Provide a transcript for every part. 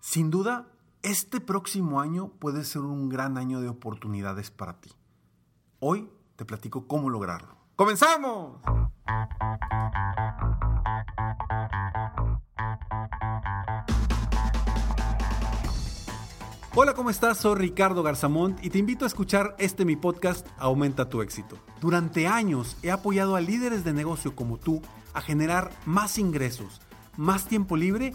Sin duda, este próximo año puede ser un gran año de oportunidades para ti. Hoy te platico cómo lograrlo. ¡Comenzamos! Hola, ¿cómo estás? Soy Ricardo Garzamont y te invito a escuchar este mi podcast Aumenta tu éxito. Durante años he apoyado a líderes de negocio como tú a generar más ingresos, más tiempo libre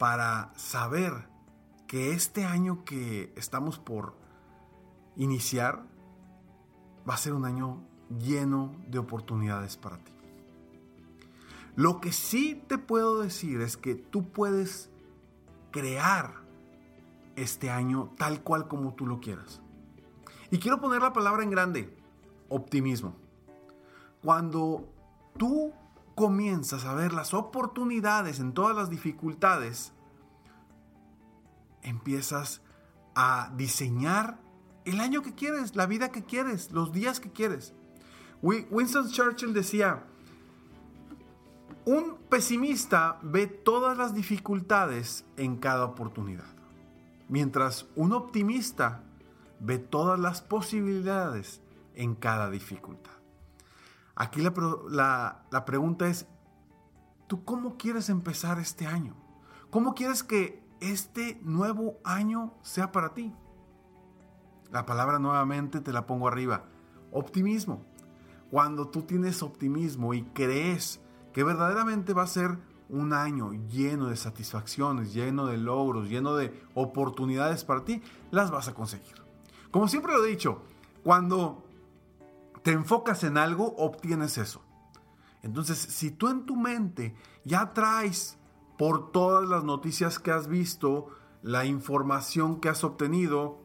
para saber que este año que estamos por iniciar va a ser un año lleno de oportunidades para ti. Lo que sí te puedo decir es que tú puedes crear este año tal cual como tú lo quieras. Y quiero poner la palabra en grande, optimismo. Cuando tú comienzas a ver las oportunidades en todas las dificultades, empiezas a diseñar el año que quieres, la vida que quieres, los días que quieres. Winston Churchill decía, un pesimista ve todas las dificultades en cada oportunidad, mientras un optimista ve todas las posibilidades en cada dificultad. Aquí la, la, pregunta es, ¿tú cómo quieres empezar este año? ¿Cómo quieres que este nuevo año sea para ti? La palabra nuevamente te la pongo arriba. Optimismo. Cuando tú tienes optimismo y crees que verdaderamente va a ser un año lleno de satisfacciones, lleno de logros, lleno de oportunidades para ti, las vas a conseguir. Como siempre lo he dicho, cuando te enfocas en algo, obtienes eso. Entonces, si tú en tu mente ya traes por todas las noticias que has visto, la información que has obtenido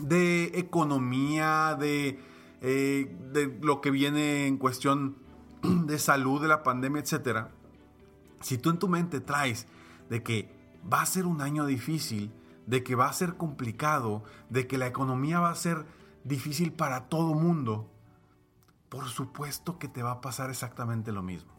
de economía, de, eh, de lo que viene en cuestión de salud, de la pandemia, etc. Si tú en tu mente traes de que va a ser un año difícil, de que va a ser complicado, de que la economía va a ser difícil para todo mundo, por supuesto que te va a pasar exactamente lo mismo.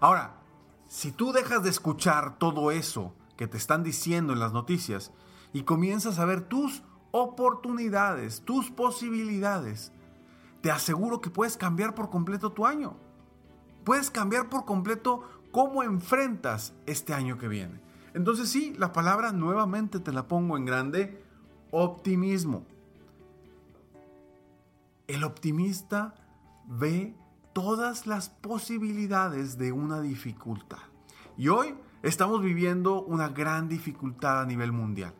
Ahora, si tú dejas de escuchar todo eso que te están diciendo en las noticias y comienzas a ver tus oportunidades, tus posibilidades, te aseguro que puedes cambiar por completo tu año. Puedes cambiar por completo cómo enfrentas este año que viene. Entonces sí, la palabra nuevamente te la pongo en grande, optimismo. El optimista ve todas las posibilidades de una dificultad. Y hoy estamos viviendo una gran dificultad a nivel mundial.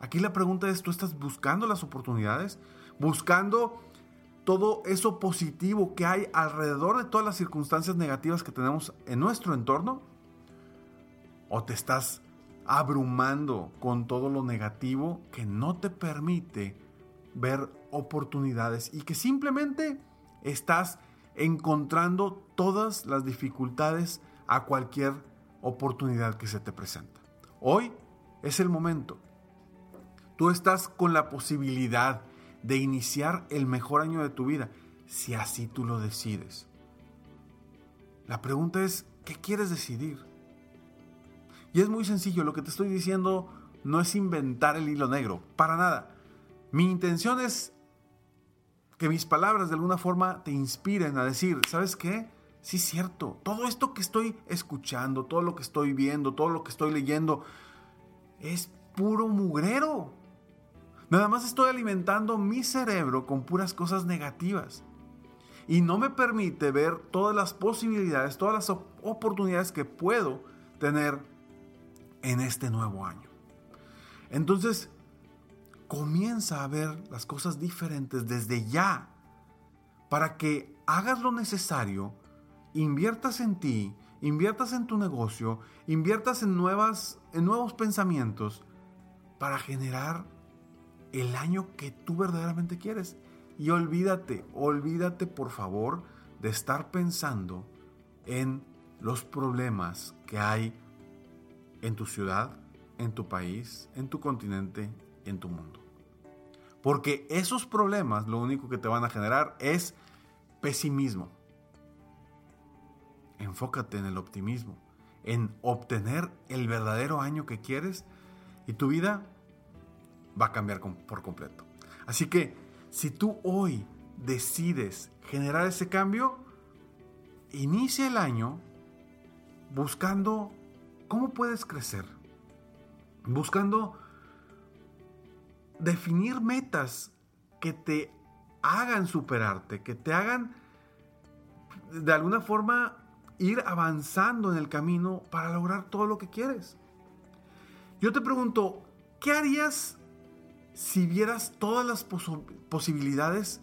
Aquí la pregunta es, ¿tú estás buscando las oportunidades? ¿Buscando todo eso positivo que hay alrededor de todas las circunstancias negativas que tenemos en nuestro entorno? ¿O te estás abrumando con todo lo negativo que no te permite ver oportunidades y que simplemente estás encontrando todas las dificultades a cualquier oportunidad que se te presenta. Hoy es el momento Tú estás con la posibilidad de iniciar el mejor año de tu vida, si así tú lo decides. La pregunta es, ¿qué quieres decidir? Y es muy sencillo, lo que te estoy diciendo no es inventar el hilo negro, para nada. Mi intención es que mis palabras de alguna forma te inspiren a decir, ¿sabes qué? Sí, es cierto, todo esto que estoy escuchando, todo lo que estoy viendo, todo lo que estoy leyendo, es puro mugrero. Nada más estoy alimentando mi cerebro con puras cosas negativas. Y no me permite ver todas las posibilidades, todas las oportunidades que puedo tener en este nuevo año. Entonces, comienza a ver las cosas diferentes desde ya para que hagas lo necesario, inviertas en ti, inviertas en tu negocio, inviertas en, nuevas, en nuevos pensamientos para generar el año que tú verdaderamente quieres. Y olvídate, olvídate por favor de estar pensando en los problemas que hay en tu ciudad, en tu país, en tu continente, en tu mundo. Porque esos problemas lo único que te van a generar es pesimismo. Enfócate en el optimismo, en obtener el verdadero año que quieres y tu vida va a cambiar por completo. Así que si tú hoy decides generar ese cambio, inicia el año buscando cómo puedes crecer, buscando definir metas que te hagan superarte, que te hagan de alguna forma ir avanzando en el camino para lograr todo lo que quieres. Yo te pregunto, ¿qué harías si vieras todas las posibilidades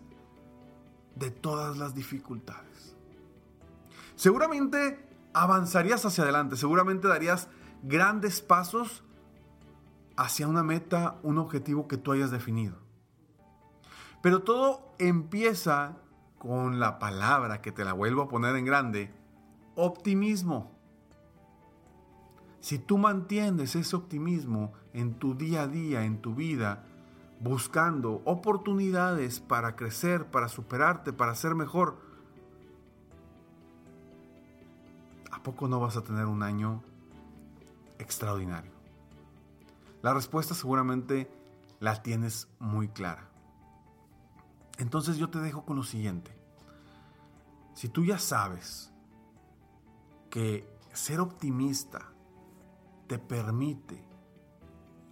de todas las dificultades. Seguramente avanzarías hacia adelante, seguramente darías grandes pasos hacia una meta, un objetivo que tú hayas definido. Pero todo empieza con la palabra que te la vuelvo a poner en grande, optimismo. Si tú mantienes ese optimismo en tu día a día, en tu vida, buscando oportunidades para crecer, para superarte, para ser mejor, ¿a poco no vas a tener un año extraordinario? La respuesta seguramente la tienes muy clara. Entonces yo te dejo con lo siguiente. Si tú ya sabes que ser optimista te permite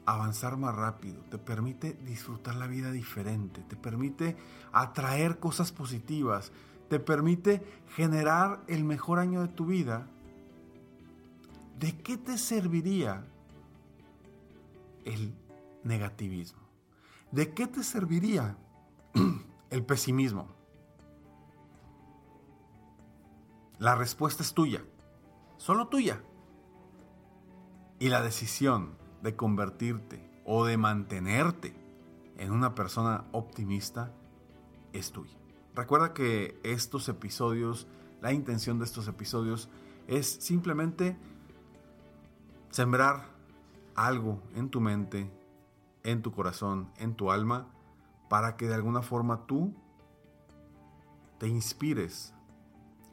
avanzar más rápido, te permite disfrutar la vida diferente, te permite atraer cosas positivas, te permite generar el mejor año de tu vida, ¿de qué te serviría el negativismo? ¿De qué te serviría el pesimismo? La respuesta es tuya, solo tuya. Y la decisión de convertirte o de mantenerte en una persona optimista es tuya. Recuerda que estos episodios, la intención de estos episodios es simplemente sembrar algo en tu mente, en tu corazón, en tu alma, para que de alguna forma tú te inspires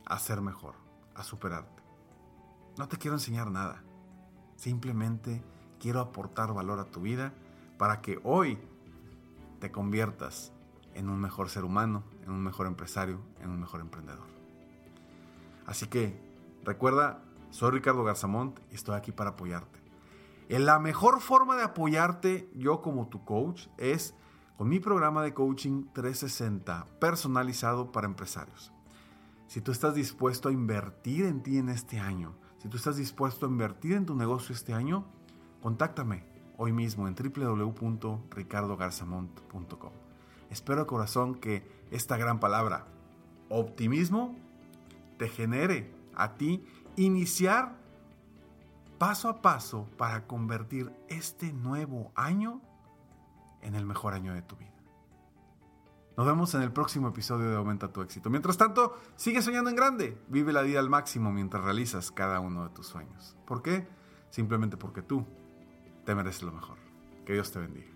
a ser mejor, a superarte. No te quiero enseñar nada, simplemente quiero aportar valor a tu vida para que hoy te conviertas en un mejor ser humano, en un mejor empresario, en un mejor emprendedor. Así que recuerda, soy Ricardo Garzamont y estoy aquí para apoyarte. En la mejor forma de apoyarte, yo como tu coach, es con mi programa de coaching 360 personalizado para empresarios. Si tú estás dispuesto a invertir en ti en este año, si tú estás dispuesto a invertir en tu negocio este año, Contáctame hoy mismo en www.ricardogarzamont.com. Espero de corazón que esta gran palabra, optimismo, te genere a ti iniciar paso a paso para convertir este nuevo año en el mejor año de tu vida. Nos vemos en el próximo episodio de Aumenta tu éxito. Mientras tanto, sigue soñando en grande. Vive la vida al máximo mientras realizas cada uno de tus sueños. ¿Por qué? Simplemente porque tú te mereces lo mejor. Que Dios te bendiga.